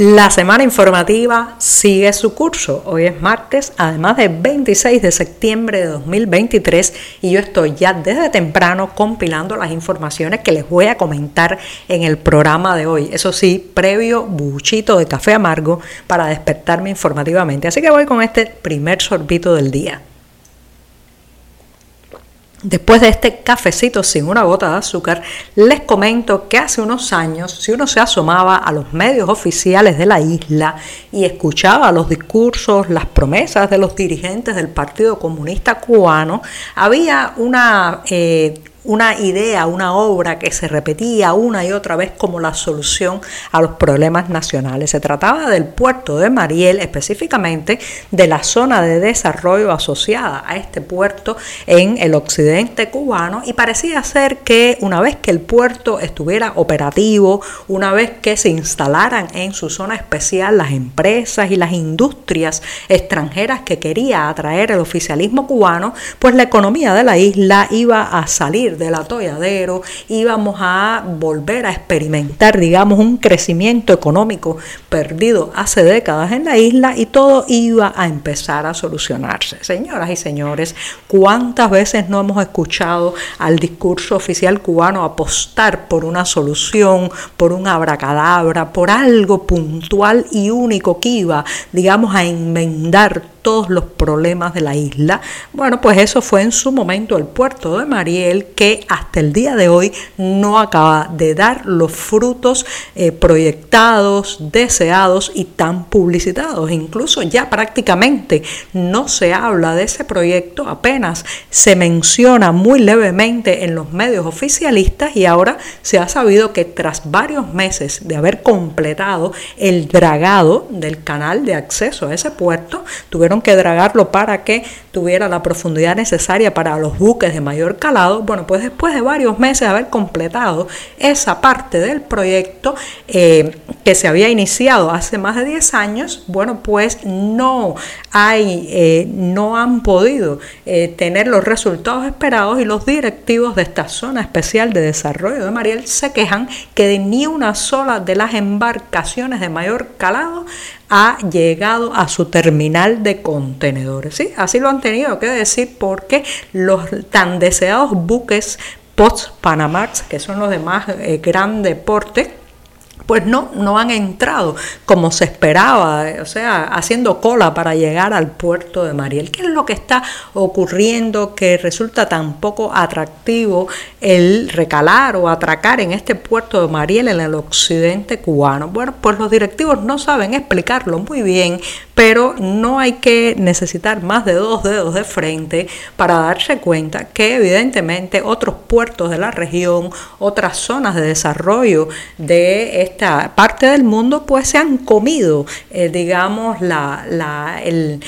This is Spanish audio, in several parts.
La semana informativa sigue su curso. Hoy es martes, además del 26 de septiembre de 2023 y yo estoy ya desde temprano compilando las informaciones que les voy a comentar en el programa de hoy. Eso sí, previo buchito de café amargo para despertarme informativamente. Así que voy con este primer sorbito del día. Después de este cafecito sin una gota de azúcar, les comento que hace unos años, si uno se asomaba a los medios oficiales de la isla y escuchaba los discursos, las promesas de los dirigentes del Partido Comunista Cubano, había una eh, una idea, una obra que se repetía una y otra vez como la solución a los problemas nacionales. Se trataba del puerto de Mariel, específicamente de la zona de desarrollo asociada a este puerto en el occidente cubano y parecía ser que una vez que el puerto estuviera operativo, una vez que se instalaran en su zona especial las empresas y las industrias extranjeras que quería atraer el oficialismo cubano, pues la economía de la isla iba a salir del atolladero, íbamos a volver a experimentar, digamos, un crecimiento económico perdido hace décadas en la isla y todo iba a empezar a solucionarse. Señoras y señores, ¿cuántas veces no hemos escuchado al discurso oficial cubano apostar por una solución, por un abracadabra, por algo puntual y único que iba, digamos, a enmendar todos los problemas de la isla. Bueno, pues eso fue en su momento el puerto de Mariel que hasta el día de hoy no acaba de dar los frutos eh, proyectados, deseados y tan publicitados. Incluso ya prácticamente no se habla de ese proyecto, apenas se menciona muy levemente en los medios oficialistas y ahora se ha sabido que tras varios meses de haber completado el dragado del canal de acceso a ese puerto, tuvieron que dragarlo para que tuviera la profundidad necesaria para los buques de mayor calado. Bueno, pues después de varios meses de haber completado esa parte del proyecto eh, que se había iniciado hace más de 10 años, bueno, pues no hay, eh, no han podido eh, tener los resultados esperados y los directivos de esta zona especial de desarrollo de Mariel se quejan que de ni una sola de las embarcaciones de mayor calado ha llegado a su terminal de contenedores. ¿sí? Así lo han tenido que decir porque los tan deseados buques post-Panamax, que son los de más eh, gran deporte, pues no, no han entrado como se esperaba, o sea, haciendo cola para llegar al puerto de Mariel. ¿Qué es lo que está ocurriendo que resulta tan poco atractivo el recalar o atracar en este puerto de Mariel en el occidente cubano? Bueno, pues los directivos no saben explicarlo muy bien, pero no hay que necesitar más de dos dedos de frente para darse cuenta que evidentemente otros puertos de la región, otras zonas de desarrollo de este parte del mundo pues se han comido, eh, digamos, la, la, el,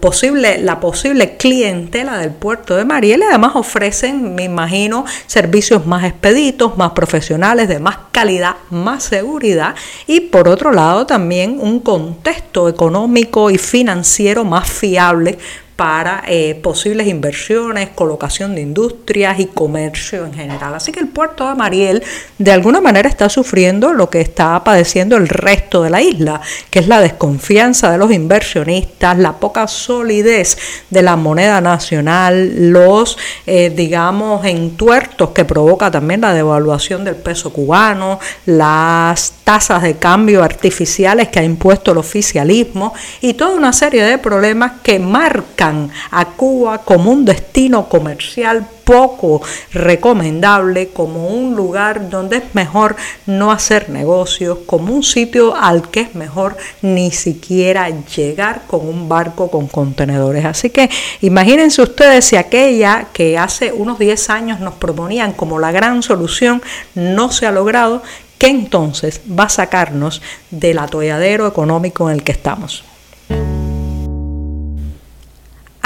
posible, la posible clientela del puerto de Mariel y además ofrecen, me imagino, servicios más expeditos, más profesionales, de más calidad, más seguridad. Y por otro lado también un contexto económico y financiero más fiable para eh, posibles inversiones, colocación de industrias y comercio en general. Así que el puerto de Mariel de alguna manera está sufriendo lo que está padeciendo el resto de la isla, que es la desconfianza de los inversionistas, la poca solidez de la moneda nacional, los, eh, digamos, entuertos que provoca también la devaluación del peso cubano, las tasas de cambio artificiales que ha impuesto el oficialismo y toda una serie de problemas que marcan a Cuba como un destino comercial poco recomendable, como un lugar donde es mejor no hacer negocios, como un sitio al que es mejor ni siquiera llegar con un barco con contenedores. Así que imagínense ustedes si aquella que hace unos 10 años nos proponían como la gran solución no se ha logrado, ¿qué entonces va a sacarnos del atolladero económico en el que estamos?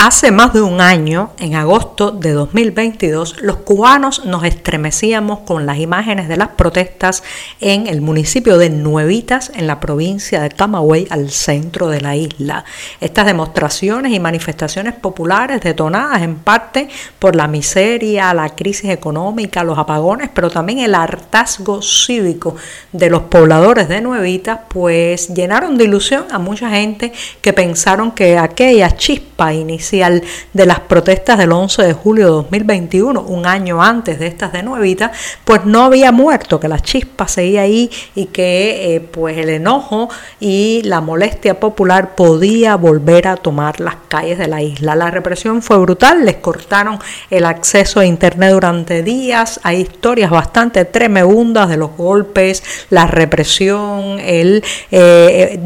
Hace más de un año, en agosto de 2022, los cubanos nos estremecíamos con las imágenes de las protestas en el municipio de Nuevitas, en la provincia de Camagüey, al centro de la isla. Estas demostraciones y manifestaciones populares detonadas en parte por la miseria, la crisis económica, los apagones, pero también el hartazgo cívico de los pobladores de Nuevitas, pues llenaron de ilusión a mucha gente que pensaron que aquella chispa inicial de las protestas del 11 de julio de 2021, un año antes de estas de Nuevita, pues no había muerto, que la chispa seguía ahí y que eh, pues el enojo y la molestia popular podía volver a tomar las calles de la isla. La represión fue brutal, les cortaron el acceso a internet durante días, hay historias bastante tremebundas de los golpes, la represión, el eh,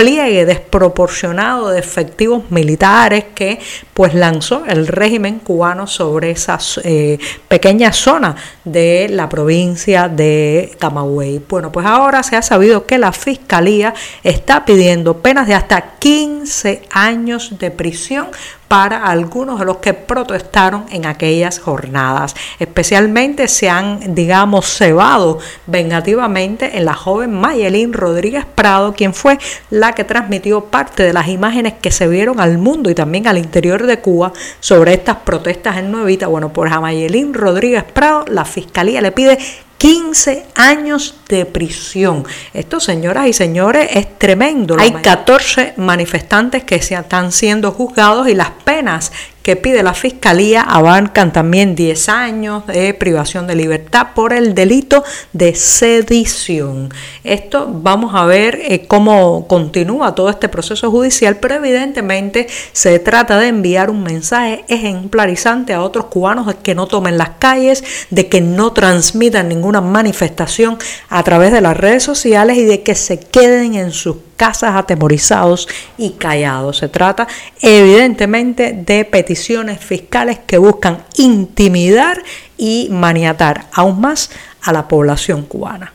despliegue desproporcionado de efectivos militares que pues lanzó el régimen cubano sobre esa eh, pequeña zona de la provincia de Camagüey. Bueno, pues ahora se ha sabido que la fiscalía está pidiendo penas de hasta 15 años de prisión para algunos de los que protestaron en aquellas jornadas. Especialmente se han, digamos, cebado vengativamente en la joven Mayelín Rodríguez Prado, quien fue la que transmitió parte de las imágenes que se vieron al mundo y también al interior de Cuba sobre estas protestas en Nuevita. Bueno, por a Mayelín Rodríguez Prado, la fiscalía le pide 15 años de prisión. Esto, señoras y señores, es tremendo. Hay 14 manifestantes que se están siendo juzgados y las penas que pide la Fiscalía abarcan también 10 años de privación de libertad por el delito de sedición. Esto vamos a ver eh, cómo continúa todo este proceso judicial, pero evidentemente se trata de enviar un mensaje ejemplarizante a otros cubanos de que no tomen las calles, de que no transmitan ninguna manifestación a través de las redes sociales y de que se queden en sus casas atemorizados y callados. Se trata evidentemente de peticiones fiscales que buscan intimidar y maniatar aún más a la población cubana.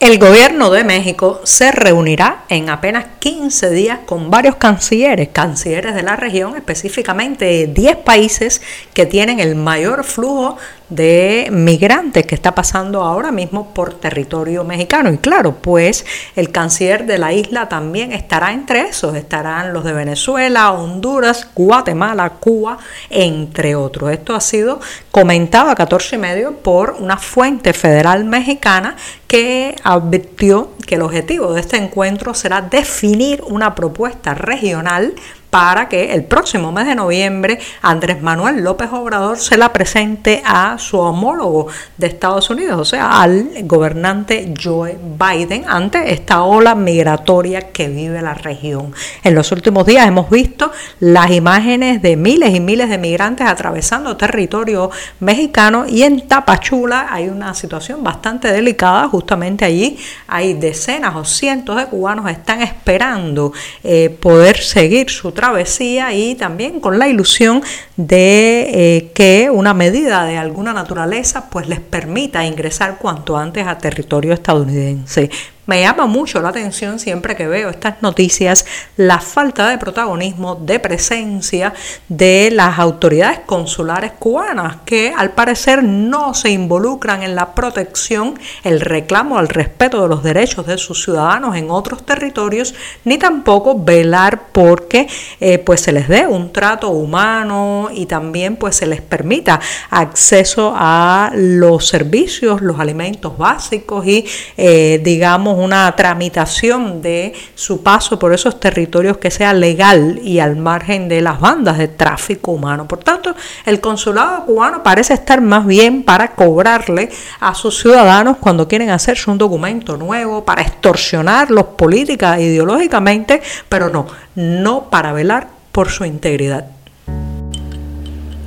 El gobierno de México se reunirá en apenas 15 días con varios cancilleres, cancilleres de la región, específicamente 10 países que tienen el mayor flujo de migrantes que está pasando ahora mismo por territorio mexicano. Y claro, pues el canciller de la isla también estará entre esos, estarán los de Venezuela, Honduras, Guatemala, Cuba, entre otros. Esto ha sido comentado a 14 y medio por una fuente federal mexicana que advirtió que el objetivo de este encuentro será definir una propuesta regional para que el próximo mes de noviembre Andrés Manuel López Obrador se la presente a su homólogo de Estados Unidos, o sea, al gobernante Joe Biden ante esta ola migratoria que vive la región. En los últimos días hemos visto las imágenes de miles y miles de migrantes atravesando territorio mexicano y en Tapachula hay una situación bastante delicada, justamente allí hay decenas o cientos de cubanos que están esperando eh, poder seguir su travesía y también con la ilusión de eh, que una medida de alguna naturaleza pues les permita ingresar cuanto antes a territorio estadounidense. Me llama mucho la atención siempre que veo estas noticias la falta de protagonismo, de presencia de las autoridades consulares cubanas que al parecer no se involucran en la protección, el reclamo al respeto de los derechos de sus ciudadanos en otros territorios, ni tampoco velar porque eh, pues se les dé un trato humano y también pues se les permita acceso a los servicios, los alimentos básicos y eh, digamos una tramitación de su paso por esos territorios que sea legal y al margen de las bandas de tráfico humano. Por tanto, el consulado cubano parece estar más bien para cobrarle a sus ciudadanos cuando quieren hacerse un documento nuevo, para extorsionarlos política e ideológicamente, pero no, no para velar por su integridad.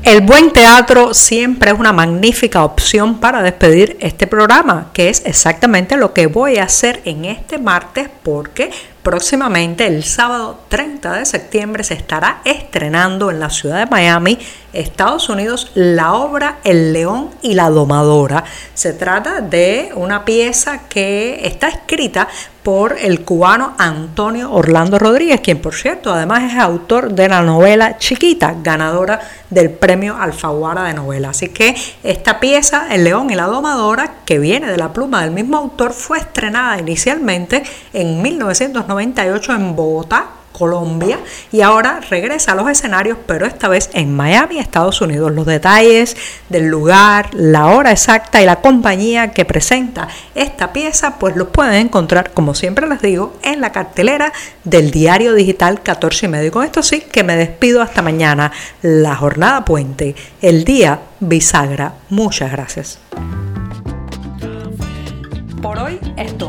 El buen teatro siempre es una magnífica opción para despedir este programa, que es exactamente lo que voy a hacer en este martes porque Próximamente, el sábado 30 de septiembre, se estará estrenando en la ciudad de Miami, Estados Unidos, la obra El León y la Domadora. Se trata de una pieza que está escrita por el cubano Antonio Orlando Rodríguez, quien por cierto además es autor de la novela Chiquita, ganadora del premio Alfaguara de novela. Así que esta pieza, El León y la Domadora, que viene de la pluma del mismo autor, fue estrenada inicialmente en 1998 en Bogotá, Colombia y ahora regresa a los escenarios, pero esta vez en Miami, Estados Unidos. Los detalles del lugar, la hora exacta y la compañía que presenta esta pieza, pues los pueden encontrar, como siempre les digo, en la cartelera del diario digital 14 y medio. Y con esto sí que me despido hasta mañana, la jornada puente, el día bisagra. Muchas gracias. Por hoy es todo.